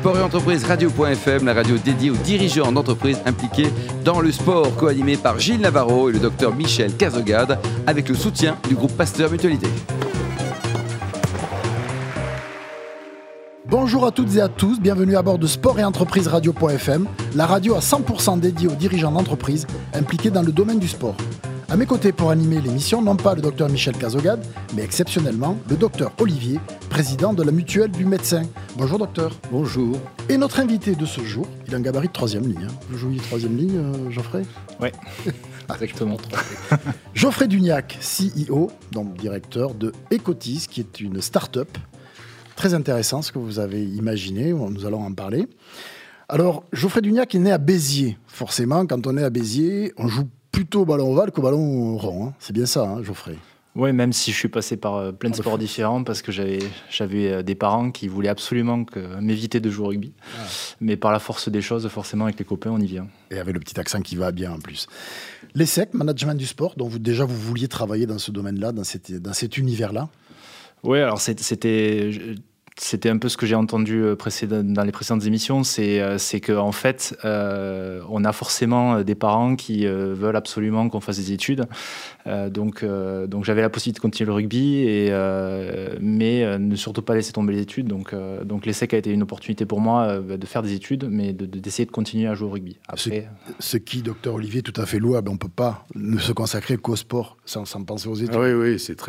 Sport et entreprise radio.fm, la radio dédiée aux dirigeants d'entreprises impliqués dans le sport, co-animé par Gilles Navarro et le docteur Michel Cazogade, avec le soutien du groupe Pasteur Mutualité. Bonjour à toutes et à tous, bienvenue à bord de Sport et Entreprise Radio.fm, la radio à 100% dédiée aux dirigeants d'entreprises impliqués dans le domaine du sport. À mes côtés pour animer l'émission, non pas le docteur Michel Cazogade, mais exceptionnellement le docteur Olivier, président de la mutuelle du médecin. Bonjour docteur. Bonjour. Et notre invité de ce jour, il a un gabarit de troisième ligne. Hein. Vous jouez troisième ligne, euh, Geoffrey? Oui, exactement. Geoffrey Duniac, CEO, donc directeur de Ecotis, qui est une start-up. Très intéressant ce que vous avez imaginé, nous allons en parler. Alors, Geoffrey Duniac est né à Béziers. Forcément, quand on est à Béziers, on joue plutôt ballon ovale qu'au ballon rond. Hein. C'est bien ça, hein, Geoffrey oui, même si je suis passé par euh, plein de sports différents parce que j'avais j'avais euh, des parents qui voulaient absolument m'éviter de jouer au rugby. Ah. Mais par la force des choses, forcément avec les copains, on y vient. Et avec le petit accent qui va bien en plus. L'ESSEC, management du sport, dont vous déjà vous vouliez travailler dans ce domaine-là, dans, dans cet univers-là? Oui, alors c'était c'était un peu ce que j'ai entendu euh, dans les précédentes émissions, c'est euh, qu'en en fait, euh, on a forcément des parents qui veulent absolument qu'on fasse des études. donc donc j'avais la possibilité de continuer le rugby, et, mais ne surtout pas laisser tomber les études. Donc, donc l'ESSEC a été une opportunité pour moi de faire des études, mais d'essayer de, continuer à jouer au rugby. Après, ce, qui, docteur Olivier, tout à fait louable. On ne peut pas ne se consacrer qu'au sport sans, penser aux études. Ah oui, oui, c'est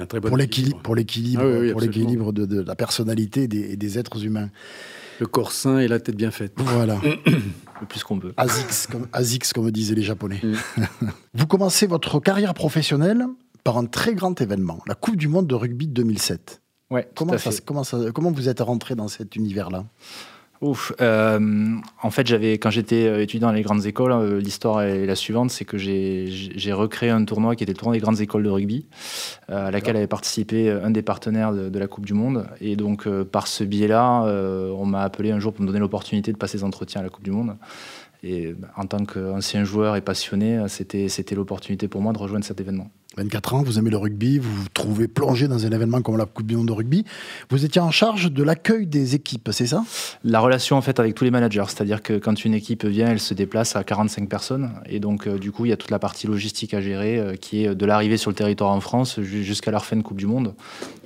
un très bon Pour l'équilibre pour l'équilibre ah de, de la personne personnalité des, des, êtres humains. Le corps sain et la tête bien faite. Voilà. Le plus qu'on peut. Azix, comme, comme disaient les Japonais. Mm. Vous commencez votre carrière professionnelle par un très grand événement, la Coupe du Monde de rugby de 2007. Ouais, comment, ça, comment, ça, comment vous êtes rentré dans cet univers-là? Ouf. Euh, en fait, j'avais quand j'étais euh, étudiant dans les grandes écoles, euh, l'histoire est la suivante, c'est que j'ai recréé un tournoi qui était le tournoi des grandes écoles de rugby, à laquelle avait participé un des partenaires de, la Coupe du Monde. Et donc, par ce biais-là, on m'a appelé un jour pour me donner l'opportunité de passer des entretiens à la Coupe du Monde. Et en tant qu'ancien joueur et passionné, c'était l'opportunité pour moi de rejoindre cet événement. 24 ans, vous aimez le rugby, vous vous trouvez plongé dans un événement comme la Coupe du Monde de rugby. Vous étiez en charge de l'accueil des équipes, c'est ça? La relation en fait avec tous les managers, c'est-à-dire que quand une équipe vient, elle se déplace à 45 personnes et donc euh, du coup il y a toute la partie logistique à gérer euh, qui est de l'arrivée sur le territoire en France jusqu'à leur fin de Coupe du Monde.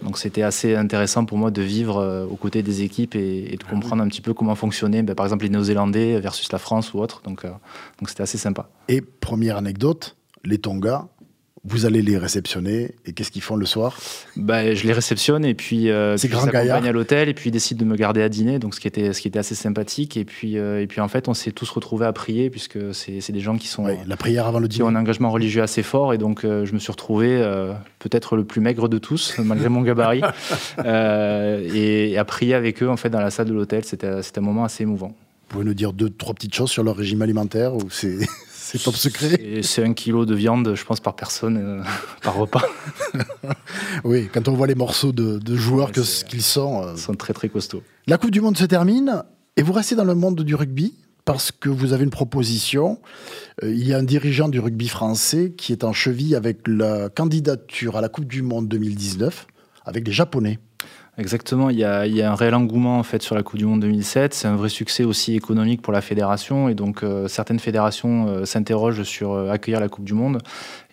Donc c'était assez intéressant pour moi de vivre euh, aux côtés des équipes et, de comprendre un petit peu comment fonctionner, ben, par exemple les Néo-Zélandais versus la France ou autre. Donc donc c'était assez sympa. Et première anecdote, les Tonga, vous allez les réceptionner et qu'est-ce qu'ils font le soir? Bah, Je les réceptionne et puis, euh, puis grand à l'hôtel et puis ils décident de me garder à dîner, donc ce qui était, ce qui était assez sympathique. Et puis, euh, et puis en fait, on s'est tous retrouvés à prier puisque c'est des gens qui sont la prière avant le dîner. ont un engagement religieux assez fort et donc euh, je me suis retrouvé euh, peut-être le plus maigre de tous malgré mon gabarit et, à prier avec eux en fait dans la salle de l'hôtel. C'était un moment assez émouvant. Vous pouvez nous dire deux, trois petites choses sur leur régime alimentaire ou c'est top secret? C'est un kilo de viande, je pense, par personne, euh, par repas. oui, quand on voit les morceaux de, joueurs que ce qu'ils sont. Euh, Ils sont très très costauds. La Coupe du Monde se termine et vous restez dans le monde du rugby parce que vous avez une proposition. Euh, il y a un dirigeant du rugby français qui est en cheville avec la candidature à la Coupe du Monde 2019 avec les Japonais. Exactement, il y, a, un réel engouement en fait sur la Coupe du Monde 2007. C'est un vrai succès aussi économique pour la fédération et donc euh, certaines fédérations euh, s'interrogent sur euh, accueillir la Coupe du Monde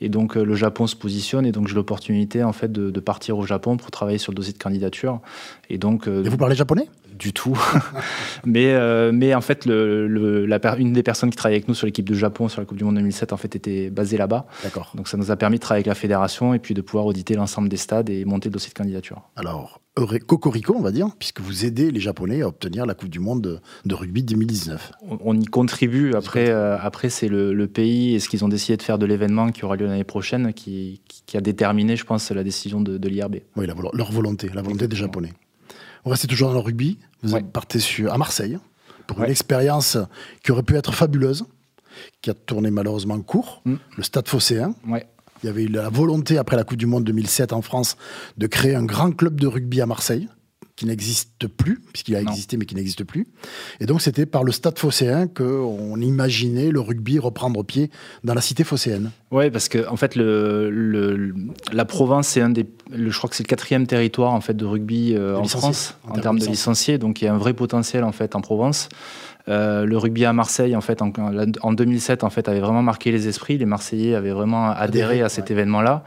et donc le Japon se positionne et donc j'ai l'opportunité en fait de, partir au Japon pour travailler sur le dossier de candidature et donc. et vous parlez japonais? Du tout. mais, mais en fait, le, la, une des personnes qui travaille avec nous sur l'équipe de Japon sur la Coupe du Monde 2007 en fait était basée là-bas. D'accord. Donc ça nous a permis de travailler avec la fédération et puis de pouvoir auditer l'ensemble des stades et monter le dossier de candidature. Alors, cocorico, on va dire, puisque vous aidez les Japonais à obtenir la Coupe du Monde de, rugby 2019. On, y contribue. Après, euh, après c'est le, pays et ce qu'ils ont décidé de faire de l'événement qui aura lieu l'année prochaine qui, a déterminé, je pense, la décision de, l'IRB. Oui, leur volonté, la volonté des Japonais. On reste toujours dans le rugby. Vous partez sur, à Marseille pour une expérience qui aurait pu être fabuleuse, qui a tourné malheureusement court, mm. le Stade Phocéen. Ouais. Il y avait eu la volonté, après la Coupe du Monde 2007 en France, de créer un grand club de rugby à Marseille. Qui n'existe plus, puisqu'il a Non. existé mais qui n'existe plus. Et donc c'était par le stade phocéen qu'on imaginait le rugby reprendre pied dans la cité phocéenne. Ouais, parce que en fait, le, le- la Provence, c'est un des, le- je crois que c'est le quatrième territoire en fait de rugby euh, en France en termes de licenciés. Donc il y a un vrai potentiel en fait en Provence. Euh, le rugby à Marseille, en fait, en, en 2007, en fait, avait vraiment marqué les esprits. Les Marseillais avaient vraiment adhéré, Adhéré, à cet ouais. événement-là.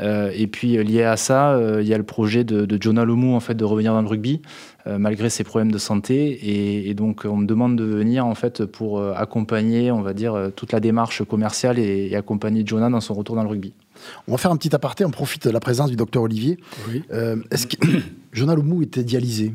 Euh, et puis euh, lié à ça, euh, il y a le projet de, de Jonah Lomu en fait de revenir dans le rugby euh, malgré ses problèmes de santé. Et, et donc on me demande de venir en fait pour accompagner, on va dire, toute la démarche commerciale et, et accompagner Jonah dans son retour dans le rugby. On va faire un petit aparté, on profite de la présence du docteur Olivier. Oui. Euh, Est-ce que Jonah Loumou était dialysé?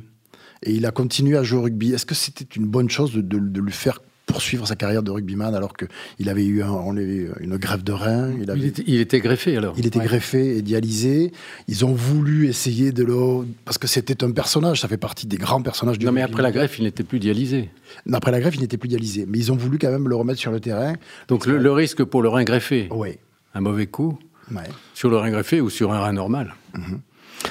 Et il a continué à jouer au rugby Est-ce que c'était une bonne chose de, de- de lui faire poursuivre sa carrière de rugbyman alors qu'il avait eu un- on avait une grève de rein il, avait- Il était, il était greffé alors. il était Ouais. greffé et dialysé. Ils ont voulu essayer de le... Parce que c'était un personnage, ça fait partie des grands personnages du Non mais rugby. après la greffe, il n'était plus dialysé. Non, Après la greffe, il n'était plus dialysé. Mais ils ont voulu quand même le remettre sur le terrain. Donc le, le risque pour le rein greffé, Oui. un mauvais coup Ouais. sur le rein greffé ou sur un rein normal.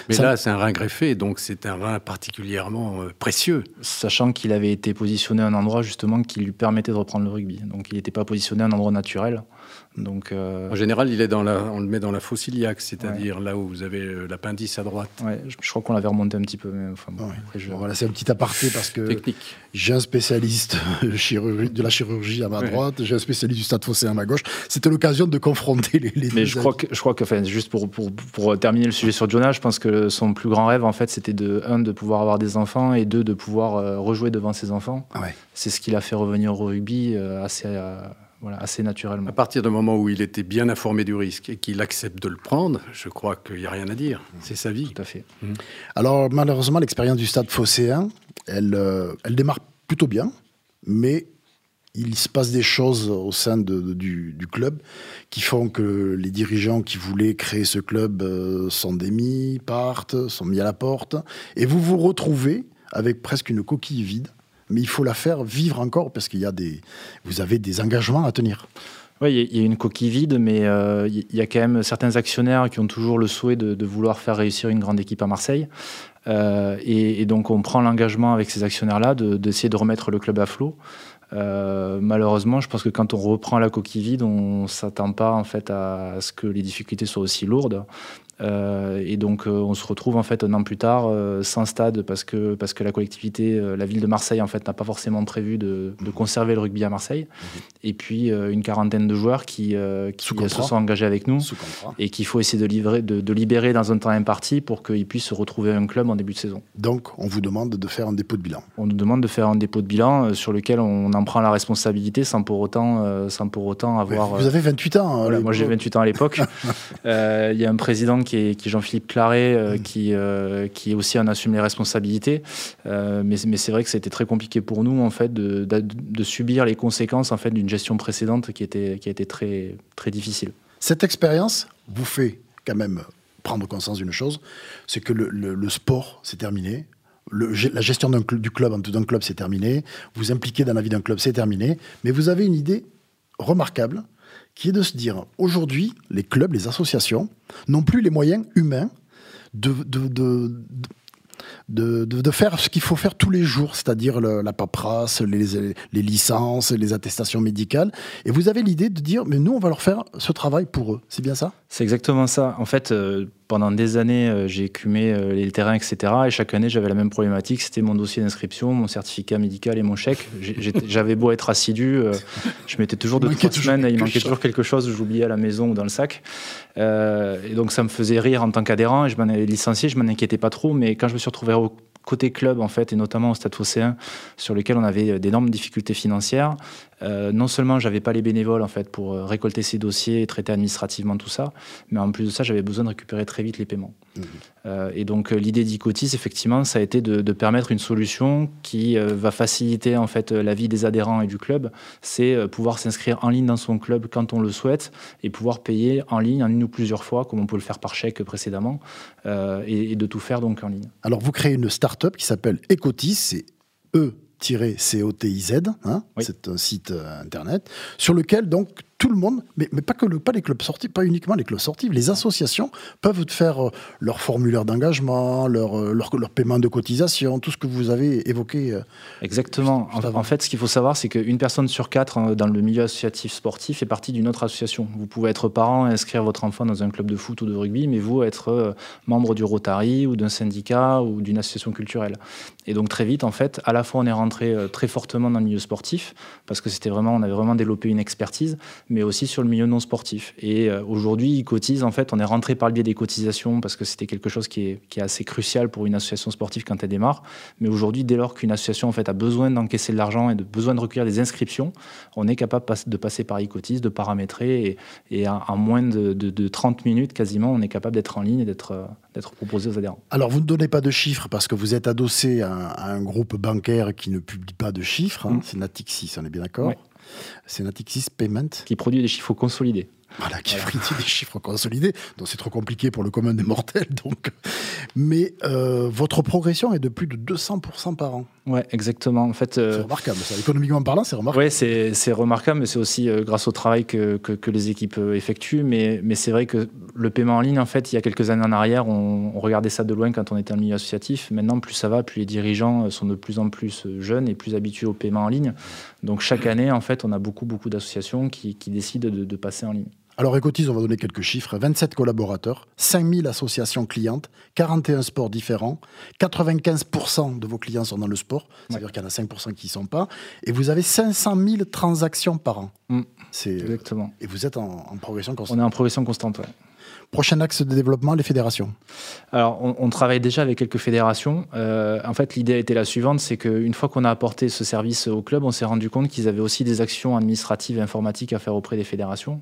Mais Ça- là, c'est un rein greffé, donc c'est un rein particulièrement euh, précieux. Sachant qu'il avait été positionné à un endroit justement qui lui permettait de reprendre le rugby. Donc il n'était pas positionné à un endroit naturel. Donc euh, En général, il est dans la, on le met dans la fosse iliaque, c'est-à-dire là où vous avez euh, l'appendice à droite. ouais, je, je crois qu'on l'avait remonté un petit peu. Mais, enfin, bon, Ouais. après, je- Bon, voilà, c'est un petit aparté parce que j'ai un spécialiste de la chirurgie à ma Ouais. droite, j'ai un spécialiste du stade phocéen à ma gauche. C'était l'occasion de confronter les, les Mais deux je crois que, je crois que enfin, juste pour, pour, pour terminer le sujet sur Jonah, je pense que son plus grand rêve, en fait, c'était de, un, de pouvoir avoir des enfants et deux, de pouvoir euh, rejouer devant ses enfants. Ouais. C'est ce qui l'a fait revenir au rugby euh, assez, euh, voilà, assez naturellement. À partir du moment où il était bien informé du risque et qu'il accepte de le prendre, je crois qu'il n'y a rien à dire. C'est sa vie. Tout à fait. Alors malheureusement, l'expérience du stade phocéen, elle, euh, elle démarre plutôt bien, mais il se passe des choses au sein du, club qui font que les dirigeants qui voulaient créer ce club euh, sont démis, partent, sont mis à la porte, et vous vous retrouvez avec presque une coquille vide. Mais il faut la faire vivre encore parce qu'il y a des, vous avez des engagements à tenir. Oui, il y a- une coquille vide, mais euh, il y a quand même certains actionnaires qui ont toujours le souhait de, vouloir faire réussir une grande équipe à Marseille. Euh, et, donc, on prend l'engagement avec ces actionnaires-là de- d'essayer de, remettre le club à flot. Euh, malheureusement, je pense que quand on reprend la coquille vide, on s'attend pas en fait à ce que les difficultés soient aussi lourdes. Euh, et donc, euh, on se retrouve en fait un an plus tard euh, sans stade parce que, parce que la collectivité, la ville de Marseille, en fait, n'a pas forcément prévu de, de conserver le rugby à Marseille. Et puis, une quarantaine de joueurs qui, se sont engagés avec nous et qu'il faut essayer de, livrer, de, de libérer dans un temps imparti pour qu'ils puissent se retrouver un club en début de saison. Donc, on vous demande de faire un dépôt de bilan. On nous demande de faire un dépôt de bilan sur lequel on en prend la responsabilité sans pour autant, sans pour autant avoir. vous avez 28 ans. hein, voilà, moi j'ai 28 ans à l'époque. Il y a un président qui est, qui Jean-Philippe Claret Mm. euh, qui, euh, qui aussi en assume les responsabilités. Euh, mais mais c'est vrai que c'était très compliqué pour nous en fait de, de, de subir les conséquences en fait d'une gestion précédente qui était, qui a été très, très difficile. Cette expérience vous fait quand même prendre conscience d'une chose, c'est que le, le- le sport, c'est terminé. Le- la gestion cl- du club, d'un club, c'est terminé. Vous impliquer dans la vie d'un club, c'est terminé. Mais vous avez une idée remarquable, qui est de se dire, aujourd'hui, les clubs, les associations, n'ont plus les moyens humains de, de, de- de, de- faire ce qu'il faut faire tous les jours, c'est-à-dire la paperasse, les, les licences, les attestations médicales. Et vous avez l'idée de dire, mais nous, on va leur faire ce travail pour eux. C'est bien ça? C'est exactement ça. En fait, euh, pendant des années, euh, j'ai écumé euh, les terrains, etc. Et chaque année, j'avais la même problématique. C'était mon dossier d'inscription, mon certificat médical et mon chèque. J'avais beau être assidu, euh, je mettais toujours deux, trois semaines, il manquait chose. toujours quelque chose, j'oubliais à la maison ou dans le sac. Euh, et donc, ça me faisait rire en tant qu'adhérent. Et je m'en avais licencié, je m'en inquiétais pas trop. Mais quand je me suis retrouvé au côté club, en fait, et notamment au Stade Phocéen, sur lequel on avait euh, d'énormes difficultés financières, euh, non seulement j'avais pas les bénévoles en fait pour euh, récolter ces dossiers et traiter administrativement tout ça, mais en plus de ça, j'avais besoin de récupérer très vite les paiements. Euh, et donc euh, l'idée d'Icotis, effectivement, ça a été de, de permettre une solution qui euh, va faciliter en fait la vie des adhérents et du club. C'est euh, pouvoir s'inscrire en ligne dans son club quand on le souhaite et pouvoir payer en ligne en une ou plusieurs fois, comme on peut le faire par chèque précédemment, et, et de tout faire donc en ligne. Alors, vous créez une start-up qui s'appelle Ecotis, c'est E-C-O-T-I-Z, hein, Oui. c'est un site internet, sur lequel donc tout le monde, mais, mais pas, que le, pas les clubs sortis, pas uniquement les clubs sortis, les associations peuvent faire euh, leur formulaire d'engagement, leur, euh, leur, leur, paiement de cotisation, tout ce que vous avez évoqué. Euh, Exactement. En, en, fait, ce qu'il faut savoir, c'est qu'une personne sur quatre hein, dans le milieu associatif sportif fait partie d'une autre association. Vous pouvez être parent et inscrire votre enfant dans un club de foot ou de rugby, mais vous être membre du Rotary ou d'un syndicat ou d'une association culturelle. Et donc très vite, en fait, à la fois on est rentré très fortement dans le milieu sportif parce que c'était vraiment, on avait vraiment développé une expertise, mais aussi sur le milieu non sportif. Et euh, aujourd'hui, ils cotisent. En fait, on est rentré par le biais des cotisations parce que c'était quelque chose qui est, qui est, assez crucial pour une association sportive quand elle démarre. Mais aujourd'hui, dès lors qu'une association en fait a besoin d'encaisser de l'argent et de besoin de recueillir des inscriptions, on est capable de passer par e-cotise, de paramétrer et, et en moins de, de, de, 30 minutes quasiment, on est capable d'être en ligne et d'être euh, d'être proposé aux adhérents. Alors, vous ne donnez pas de chiffres parce que vous êtes adossé à un, à un groupe bancaire qui ne publie pas de chiffres. Hein. Mmh. C'est Natixis, on est bien d'accord. C'est Natixis Payment. Qui produit des chiffres consolidés. Voilà, qui voilà. des chiffres consolidés. Donc c'est trop compliqué pour le commun des mortels. Donc. Mais euh, votre progression est de plus de 200% par an. Ouais, exactement. En fait, euh... c'est remarquable. Ça. Économiquement parlant, c'est remarquable. Oui, c'est remarquable, mais c'est aussi euh, grâce au travail que, que, que les équipes euh, effectuent. Mais, mais c'est vrai que le paiement en ligne, en fait, il y a quelques années en arrière, on, on, regardait ça de loin quand on était le milieu associatif. Maintenant, plus ça va, plus les dirigeants sont de plus en plus jeunes et plus habitués au paiement en ligne. Donc chaque année, en fait, on a beaucoup, beaucoup d'associations qui, qui, décident de, de passer en ligne. Alors Ecotis, on va donner quelques chiffres. 27 collaborateurs, 5000 associations clientes, 41 sports différents, 95% de vos clients sont dans le sport, c'est-à-dire ouais. qu'il y en a 5% qui n'y sont pas, et vous avez 500 000 transactions par an. Mmh. Exactement. Et vous êtes en, en, progression constante. On est en progression constante, ouais. Prochain axe de développement, les fédérations. Alors, on, on travaille déjà avec quelques fédérations. Euh, en fait, l'idée a été la suivante, c'est qu'une fois qu'on a apporté ce service au club, on s'est rendu compte qu'ils avaient aussi des actions administratives et informatiques à faire auprès des fédérations.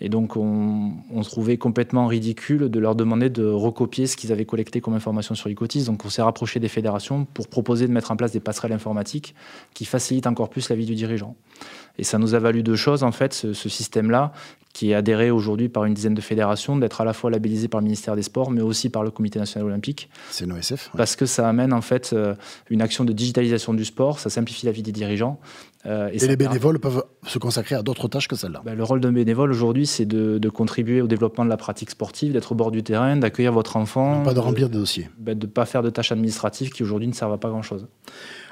Et donc, on, on trouvait complètement ridicule de leur demander de recopier ce qu'ils avaient collecté comme information sur Icotis. Donc, on s'est rapproché des fédérations pour proposer de mettre en place des passerelles informatiques qui facilitent encore plus la vie du dirigeant. Et ça nous a valu deux choses, en fait, ce, ce système-là, qui est adhéré aujourd'hui par une dizaine de fédérations, d'être à la fois labellisé par le ministère des Sports, mais aussi par le Comité national olympique. C'est une OSF. Ouais. Parce que ça amène en fait euh, une action de digitalisation du sport, ça simplifie la vie des dirigeants. Euh, et, et les bénévoles peuvent se consacrer à d'autres tâches que celle-là. Ben, le rôle d'un bénévole aujourd'hui, c'est de, de, contribuer au développement de la pratique sportive, d'être au bord du terrain, d'accueillir votre enfant. Pas de remplir des dossiers. Ben, de ne pas faire de tâches administratives qui aujourd'hui ne servent à pas grand-chose.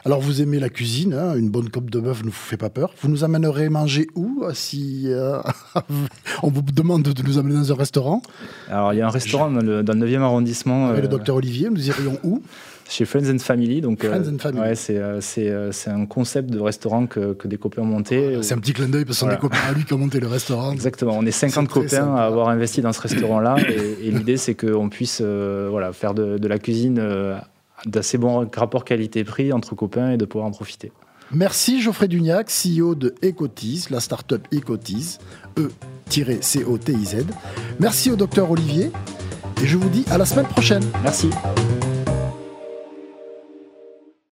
Alors vous aimez la cuisine, hein, une bonne coupe de bœuf ne vous fait pas peur. Vous nous amènerez manger où si euh, on vous demande de nous amener dans un restaurant? Alors il y a un restaurant dans le, dans le 9e arrondissement. Avec euh... le docteur Olivier, nous irions où? Chez Friends and Family. Donc, Friends and Family. Ouais, c'est, c'est, c'est un concept de restaurant que, que des copains ont monté. C'est un petit clin d'œil parce que voilà. sont des copains à lui qui ont monté le restaurant. Exactement. On est 50 copains sympa. à avoir investi dans ce restaurant-là. et, et l'idée, c'est qu'on puisse euh, voilà, faire de, de la cuisine euh, d'assez bon rapport qualité-prix entre copains et de pouvoir en profiter. Merci Geoffrey Duniac, CEO de Ecotis, la start-up Ecotis, E-C-O-T-I-Z. Merci au docteur Olivier et je vous dis à la semaine prochaine. Merci.